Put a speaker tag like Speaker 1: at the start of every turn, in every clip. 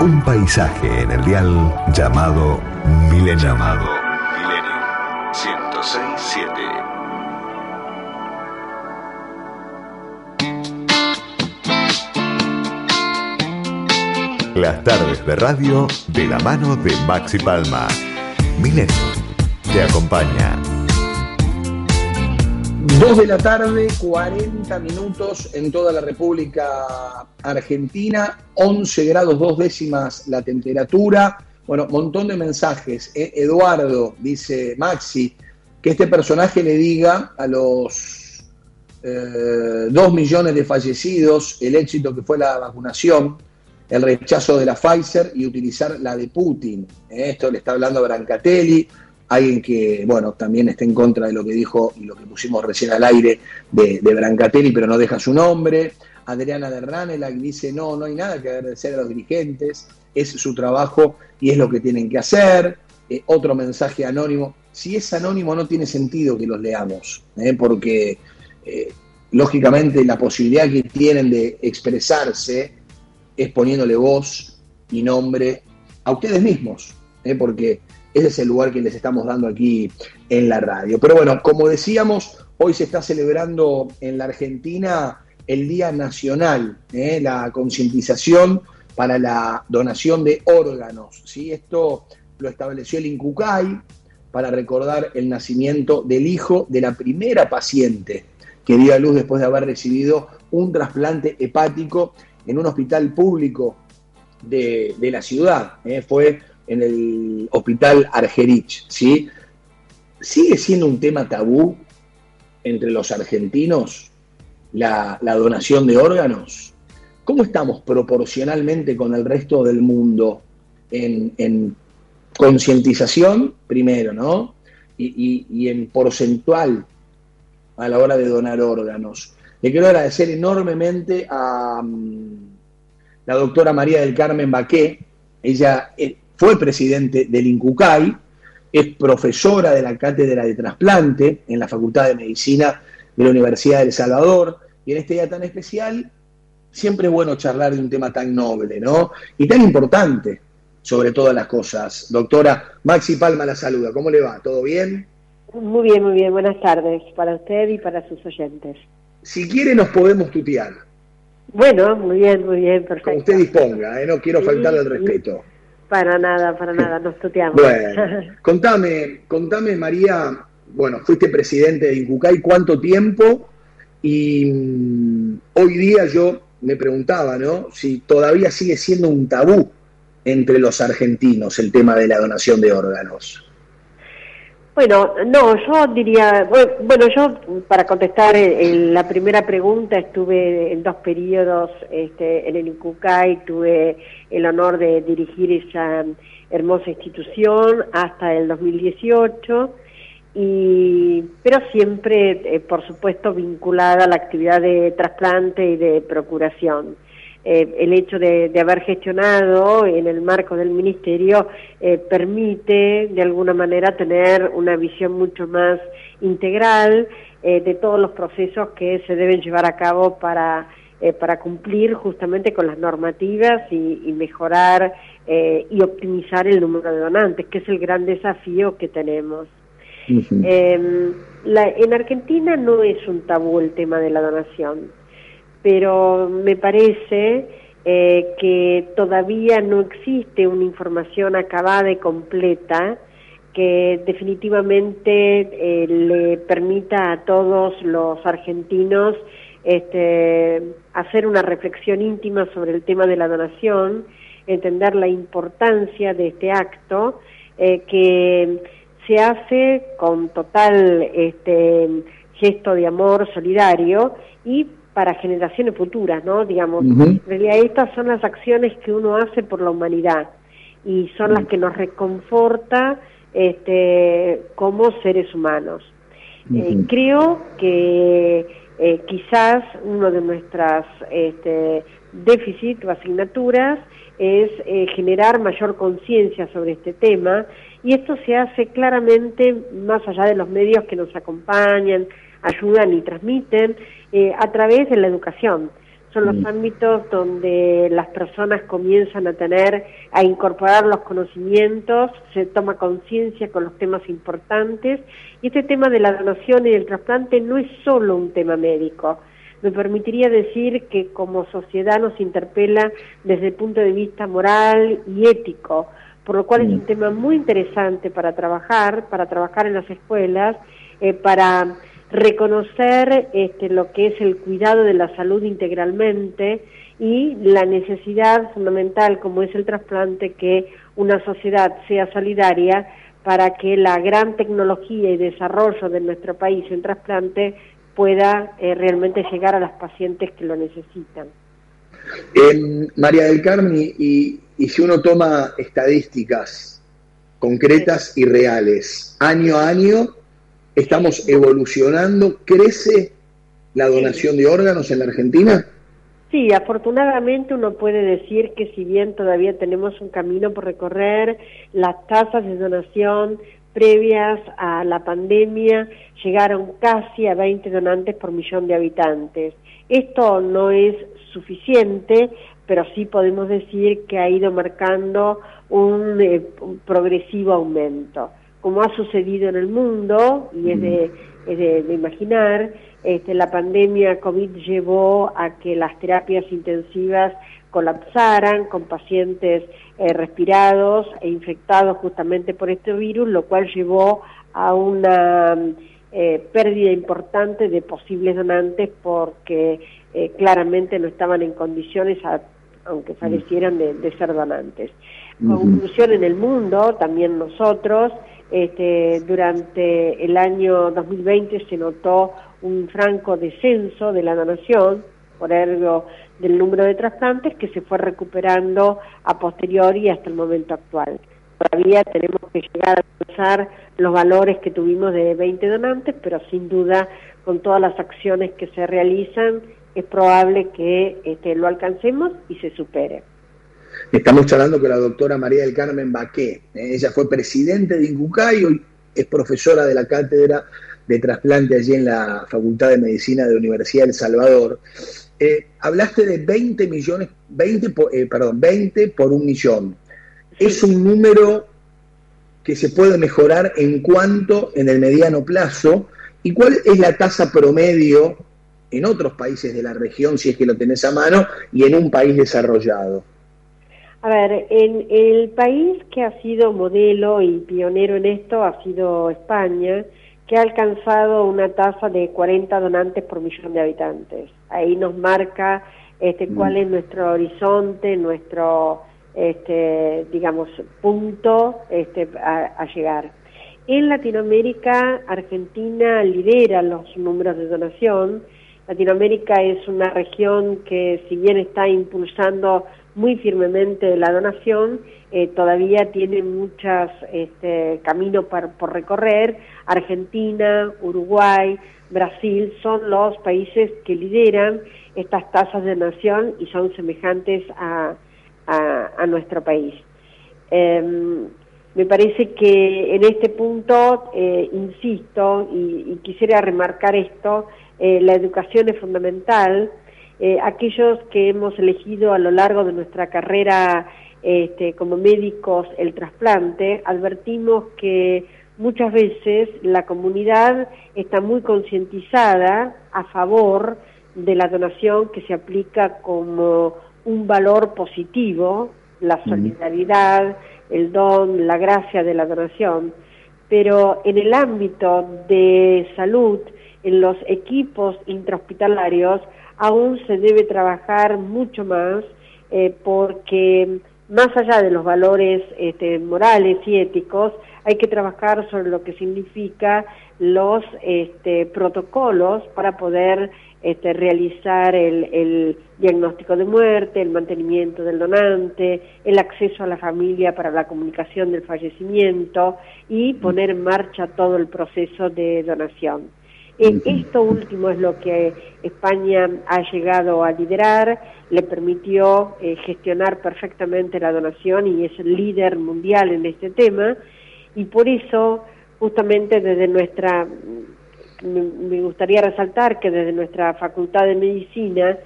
Speaker 1: Un paisaje en el dial llamado Milenio. Llamado Milenio 1067. Las tardes de radio de la mano de Maxi Palma. Milenio te acompaña.
Speaker 2: Dos de la tarde, 40 minutos en toda la República Argentina, 11 grados dos décimas la temperatura. Bueno, montón de mensajes. ¿eh? Eduardo dice, Maxi, que este personaje le diga a los eh, dos millones de fallecidos el éxito que fue la vacunación, el rechazo de la Pfizer y utilizar la de Putin. ¿eh? Esto le está hablando Brancatelli alguien que, bueno, también está en contra de lo que dijo y lo que pusimos recién al aire de, Brancatelli, pero no deja su nombre. Adriana de la dice, no, no hay nada que agradecer a los dirigentes, es su trabajo y es lo que tienen que hacer. Eh, otro mensaje anónimo. Si es anónimo no tiene sentido que los leamos, ¿eh? porque eh, lógicamente la posibilidad que tienen de expresarse es poniéndole voz y nombre a ustedes mismos, porque ese es el lugar que les estamos dando aquí en la radio. Pero bueno, como decíamos, hoy se está celebrando en la Argentina el Día Nacional, ¿eh? la concientización para la donación de órganos. ¿sí? Esto lo estableció el INCUCAI para recordar el nacimiento del hijo de la primera paciente que dio a luz después de haber recibido un trasplante hepático en un hospital público de, la ciudad. ¿eh? Fue en el hospital Argerich, ¿sí? ¿Sigue siendo un tema tabú entre los argentinos la, donación de órganos? ¿Cómo estamos proporcionalmente con el resto del mundo en, concientización, primero, ¿no? Y, en porcentual a la hora de donar órganos. Le quiero agradecer enormemente a mm, la doctora María del Carmen Baqué. Ella eh, fue presidente del INCUCAI, es profesora de la cátedra de trasplante en la Facultad de Medicina de la Universidad de El Salvador, y en este día tan especial, siempre es bueno charlar de un tema tan noble, ¿no? Y tan importante, sobre todas las cosas. Doctora Maxi Palma la saluda, ¿cómo le va? ¿Todo bien?
Speaker 3: Muy bien, muy bien, buenas tardes para usted y para sus oyentes.
Speaker 2: Si quiere nos podemos tutear.
Speaker 3: Bueno, muy bien, muy bien, perfecto.
Speaker 2: Como usted disponga, ¿eh? no quiero faltarle el respeto.
Speaker 3: Para nada, para nada, nos tuteamos.
Speaker 2: Bueno, contame, contame María, bueno, fuiste presidente de Incucay, ¿cuánto tiempo? Y mm, hoy día yo me preguntaba, ¿no? Si todavía sigue siendo un tabú entre los argentinos el tema de la donación de órganos.
Speaker 3: Bueno, no, yo diría, bueno, yo para contestar en la primera pregunta estuve en dos periodos este, en el INCUCAI, tuve el honor de dirigir esa hermosa institución hasta el 2018, y, pero siempre, eh, por supuesto, vinculada a la actividad de trasplante y de procuración. Eh, el hecho de, haber gestionado en el marco del ministerio eh, permite de alguna manera tener una visión mucho más integral eh, de todos los procesos que se deben llevar a cabo para, para cumplir justamente con las normativas y, mejorar y optimizar el número de donantes, que es el gran desafío que tenemos. Em, en Argentina no es un tabú el tema de la donación pero me parece eh, que todavía no existe una información acabada y completa que definitivamente eh, le permita a todos los argentinos este, hacer una reflexión íntima sobre el tema de la donación, entender la importancia de este acto eh, que se hace con total este, gesto de amor solidario y para generaciones futuras, ¿no? Digamos, en realidad estas son las acciones que uno hace por la humanidad y son las que nos reconforta este, como seres humanos. Eh, creo que eh, quizás uno de nuestras este, déficits o asignaturas es eh, generar mayor conciencia sobre este tema y esto se hace claramente más allá de los medios que nos acompañan, ayudan y transmiten eh, a través de la educación, son los mm. ámbitos donde las personas comienzan a tener, a incorporar los conocimientos, se toma conciencia con los temas importantes y este tema de la donación y del trasplante no es solo un tema médico. Me permitiría decir que como sociedad nos interpela desde el punto de vista moral y ético, por lo cual es un mm. tema muy interesante para trabajar, para trabajar en las escuelas, eh, para reconocer este, lo que es el cuidado de la salud integralmente y la necesidad fundamental, como es el trasplante, que una sociedad sea solidaria para que la gran tecnología y desarrollo de nuestro país en trasplante pueda eh, realmente llegar a las pacientes que lo necesitan.
Speaker 2: María del Carmen, y, y si uno toma estadísticas concretas y reales, año a año, estamos evolucionando, crece la donación de órganos en la Argentina.
Speaker 3: Sí, afortunadamente uno puede decir que si bien todavía tenemos un camino por recorrer, las tasas de donación previas a la pandemia llegaron casi a 20 donantes por millón de habitantes. Esto no es suficiente, pero sí podemos decir que ha ido marcando un, eh, un progresivo aumento como ha sucedido en el mundo, y es de, imaginar, este, la pandemia COVID llevó a que las terapias intensivas colapsaran con pacientes eh, respirados e infectados justamente por este virus, lo cual llevó a una eh, pérdida importante de posibles donantes porque eh, claramente no estaban en condiciones, aunque fallecieran, de, de ser donantes. Conclusión en el mundo, también nosotros, este, durante el año 2020 se notó un franco descenso de la donación por ergo del número de trasplantes que se fue recuperando a posteriori hasta el momento actual. Todavía tenemos que llegar a alcanzar los valores que tuvimos de 20 donantes, pero sin duda con todas las acciones que se realizan es probable que este, lo alcancemos y se supere.
Speaker 2: Estamos charlando con la doctora María del Carmen Baqué. ¿eh? Ella fue presidente de INCUCAI, hoy es profesora de la cátedra de trasplante allí en la Facultad de Medicina de la Universidad de El Salvador. Eh, hablaste de 20 millones, 20 por, eh, perdón, 20 por un millón. Es un número que se puede mejorar en cuanto en el mediano plazo. ¿Y cuál es la tasa promedio en otros países de la región, si es que lo tenés a mano, y en un país desarrollado?
Speaker 3: A ver, en el país que ha sido modelo y pionero en esto ha sido España, que ha alcanzado una tasa de 40 donantes por millón de habitantes. Ahí nos marca este, cuál mm. es nuestro horizonte, nuestro, este, digamos, punto este, a, a llegar. En Latinoamérica, Argentina lidera los números de donación. Latinoamérica es una región que, si bien está impulsando muy firmemente la donación, eh, todavía tiene muchos este, caminos por recorrer. Argentina, Uruguay, Brasil son los países que lideran estas tasas de donación y son semejantes a, a, nuestro país. Em, me parece que en este punto, eh, insisto, y, y, quisiera remarcar esto, eh, la educación es fundamental, eh, aquellos que hemos elegido a lo largo de nuestra carrera este, como médicos el trasplante, advertimos que muchas veces la comunidad está muy concientizada a favor de la donación que se aplica como un valor positivo, la solidaridad, el don, la gracia de la donación, pero en el ámbito de salud, en los equipos intrahospitalarios, aún se debe trabajar mucho más eh, porque más allá de los valores este, morales y éticos, hay que trabajar sobre lo que significa los este, protocolos para poder este, realizar el, el, diagnóstico de muerte, el mantenimiento del donante, el acceso a la familia para la comunicación del fallecimiento y poner en marcha todo el proceso de donación. Eh, esto último es lo que España ha llegado a liderar, le permitió eh, gestionar perfectamente la donación y es el líder mundial en este tema. Y por eso justamente desde nuestra, me gustaría resaltar que desde nuestra Facultad de Medicina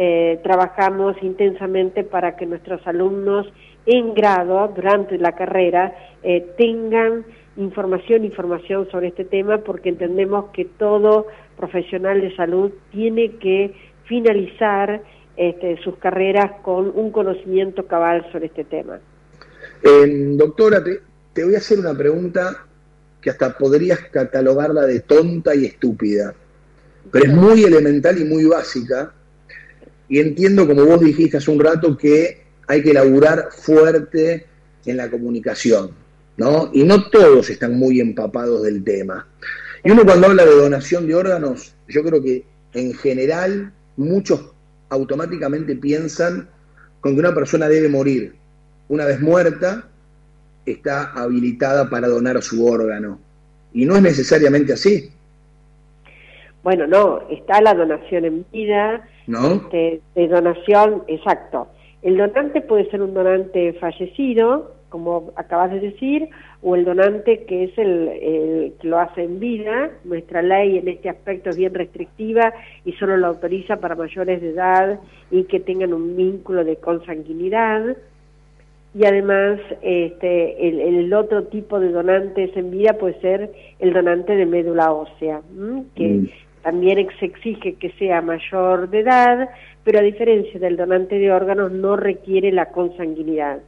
Speaker 3: eh, trabajamos intensamente para que nuestros alumnos en grado, durante la carrera, eh, tengan información, información sobre este tema, porque entendemos que todo profesional de salud tiene que finalizar este, sus carreras con un conocimiento cabal sobre este tema.
Speaker 2: doctora, te, voy a hacer una pregunta que hasta podrías catalogarla de tonta y estúpida, pero es muy elemental y muy básica, y entiendo, como vos dijiste hace un rato, que hay que laburar fuerte en la comunicación, ¿no? Y no todos están muy empapados del tema. Y uno cuando habla de donación de órganos, yo creo que en general muchos automáticamente piensan con que una persona debe morir. Una vez muerta, está habilitada para donar su órgano. Y no es necesariamente así.
Speaker 3: Bueno, no, está la donación en vida, ¿no? Este, de donación, exacto. El donante puede ser un donante fallecido, como acabas de decir, o el donante que es el, que lo hace en vida. Nuestra ley en este aspecto es bien restrictiva y solo lo autoriza para mayores de edad y que tengan un vínculo de consanguinidad. Y además, este, el, otro tipo de donantes en vida puede ser el donante de médula ósea, que mm. también se exige que sea mayor de edad, pero a diferencia del donante de órganos no requiere la consanguinidad.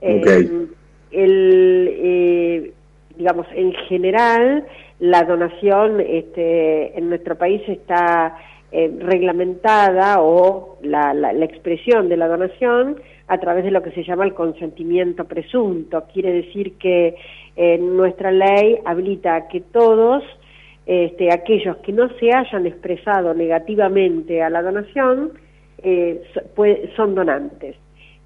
Speaker 3: Eh, el, eh, digamos, en general, la donación este, en nuestro país está eh, reglamentada o la, la, expresión de la donación a través de lo que se llama el consentimiento presunto. Quiere decir que nuestra ley habilita que todos este, aquellos que no se hayan expresado negativamente a la donación eh, son donantes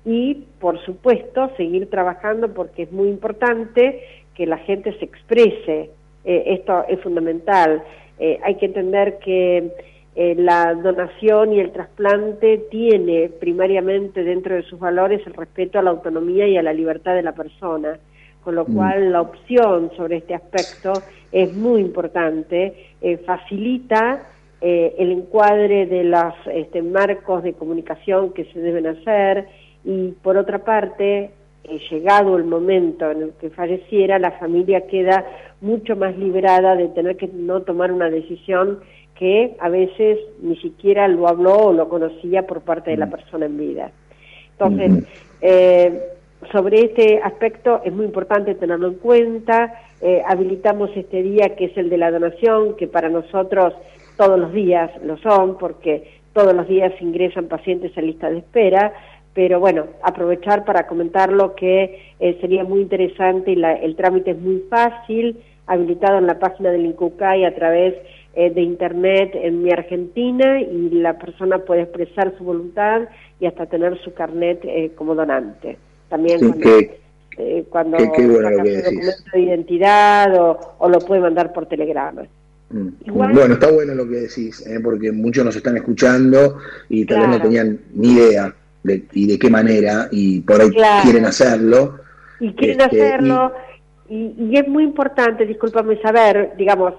Speaker 3: y, por supuesto, seguir trabajando porque es muy importante que la gente se exprese. Eh, esto es fundamental. Eh, hay que entender que eh, la donación y el trasplante tiene primariamente dentro de sus valores el respeto a la autonomía y a la libertad de la persona, con lo mm. cual la opción sobre este aspecto es muy importante, facilita el encuadre de los este, marcos de comunicación que se deben hacer, y por otra parte, eh, llegado el momento en el que falleciera, la familia queda mucho más liberada de tener que no tomar una decisión que a veces ni siquiera lo habló o lo conocía por parte de la mm. persona en vida. Entonces, eh, sobre este aspecto es muy importante tenerlo en cuenta. Eh, habilitamos este día que es el de la donación, que para nosotros todos los días lo son, porque todos los días ingresan pacientes a lista de espera pero bueno, aprovechar para comentar lo que eh, sería muy interesante y el trámite es muy fácil, habilitado en la página del INCUCAI a través eh, de internet en Mi Argentina y la persona puede expresar su voluntad y hasta tener su carnet eh, como donante. También cuando, su documento de identidad o, lo puede mandar por telegrama.
Speaker 2: Mm. bueno, está bueno lo que decís, porque muchos nos están escuchando y tal vez no tenían ni idea y de qué manera, y por ahí quieren hacerlo.
Speaker 3: Y quieren este, hacerlo, y, es muy importante, discúlpame saber, digamos,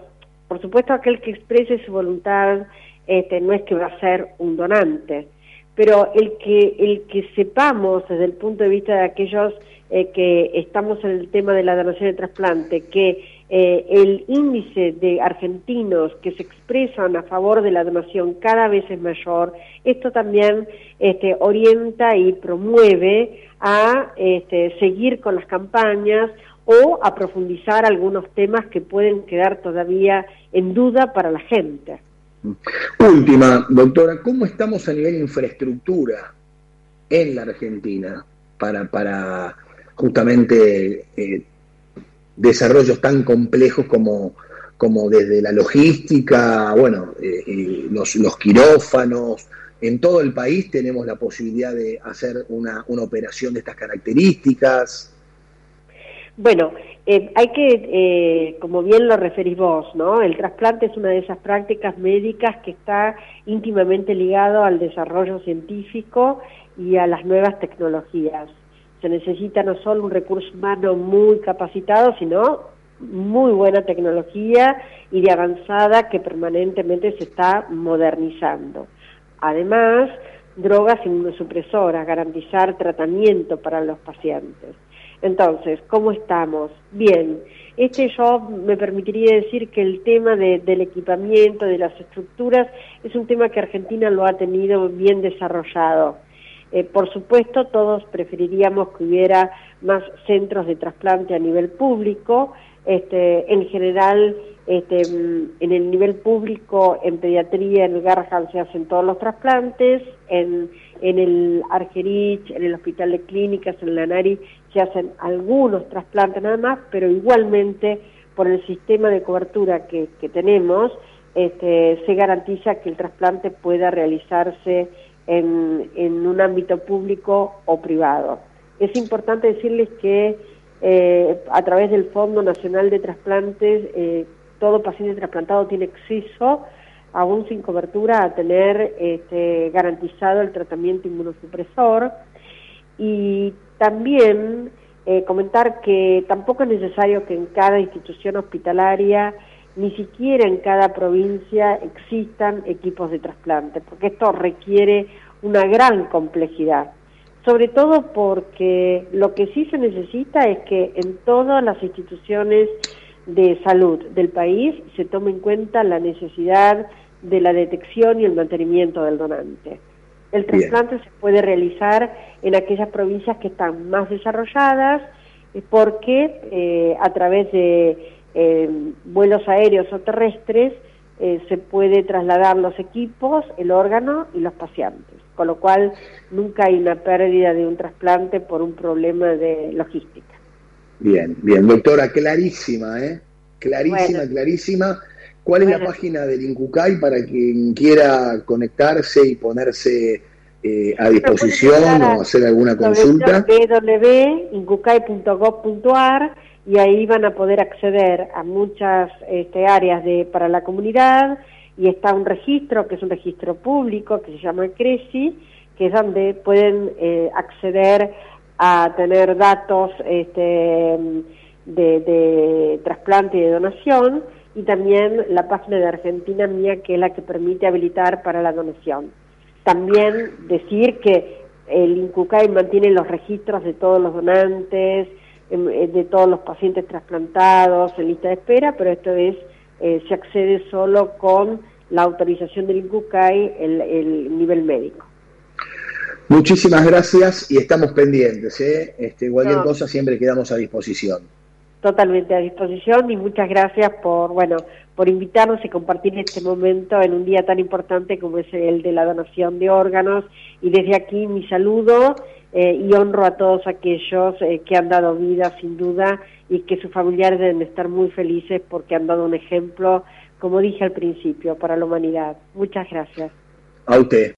Speaker 3: por supuesto aquel que exprese su voluntad este, no es que va a ser un donante, pero el que, el que sepamos desde el punto de vista de aquellos eh, que estamos en el tema de la donación de trasplante, que eh, el índice de argentinos que se expresan a favor de la donación cada vez es mayor, esto también este, orienta y promueve a este, seguir con las campañas o a profundizar algunos temas que pueden quedar todavía en duda para la gente.
Speaker 2: Última, doctora, ¿cómo estamos a nivel infraestructura en la Argentina para, para justamente eh, desarrollos tan complejos como, como desde la logística, bueno, eh, eh, los, los, quirófanos. En todo el país tenemos la posibilidad de hacer una, una operación de estas características.
Speaker 3: Bueno, eh, hay que, como bien lo referís vos, ¿no? El trasplante es una de esas prácticas médicas que está íntimamente ligado al desarrollo científico y a las nuevas tecnologías se necesita no solo un recurso humano muy capacitado, sino muy buena tecnología y de avanzada que permanentemente se está modernizando. Además, drogas inmunosupresoras, garantizar tratamiento para los pacientes. Entonces, ¿cómo estamos? Bien. Este yo me permitiría decir que el tema del equipamiento, de las estructuras, es un tema que Argentina lo ha tenido bien desarrollado. Eh, por supuesto, todos preferiríamos que hubiera más centros de trasplante a nivel público. Este, en general, este, en el nivel público, en pediatría, en el se hacen todos los trasplantes, en, en el Argerich, en el Hospital de Clínicas, en la NARI, se hacen algunos trasplantes nada más, pero igualmente por el sistema de cobertura que, que tenemos, este, se garantiza que el trasplante pueda realizarse en, un ámbito público o privado. Es importante decirles que eh, a través del Fondo Nacional de Trasplantes, eh, todo paciente trasplantado tiene acceso, aún sin cobertura, a tener este, garantizado el tratamiento inmunosupresor. Y también eh, comentar que tampoco es necesario que en cada institución hospitalaria ni siquiera en cada provincia existan equipos de trasplante, porque esto requiere una gran complejidad, sobre todo porque lo que sí se necesita es que en todas las instituciones de salud del país se tome en cuenta la necesidad de la detección y el mantenimiento del donante. El trasplante se puede realizar en aquellas provincias que están más desarrolladas eh, porque eh, a través de eh, vuelos aéreos o terrestres eh, se puede trasladar los equipos, el órgano y los pacientes, con lo cual nunca hay una pérdida de un trasplante por un problema de logística.
Speaker 2: Bien, bien, doctora, clarísima, ¿eh? Clarísima, clarísima. ¿Cuál es la página del INCUCAI para quien quiera conectarse y ponerse eh, a disposición o hacer alguna consulta?
Speaker 3: www.incucai.gov.ar y ahí van a poder acceder a muchas este, áreas de, para la comunidad y está un registro que es un registro público que se llama CRECI, que es donde pueden eh, acceder a tener datos este, de, de trasplante y de donación y también la página de Argentina Mía que es la que permite habilitar para la donación. También decir que el INCUCAI mantiene los registros de todos los donantes, de todos los pacientes trasplantados en lista de espera, pero esto es, eh, se accede solo con la autorización del INCUCAI, el, el nivel médico.
Speaker 2: Muchísimas gracias y estamos pendientes. ¿eh? Este, cualquier cosa siempre quedamos a disposición.
Speaker 3: Totalmente a disposición y muchas gracias por bueno por invitarnos y compartir este momento en un día tan importante como es el de la donación de órganos y desde aquí mi saludo eh, y honro a todos aquellos eh, que han dado vida sin duda y que sus familiares deben estar muy felices porque han dado un ejemplo, como dije al principio, para la humanidad. Muchas gracias.
Speaker 2: A usted.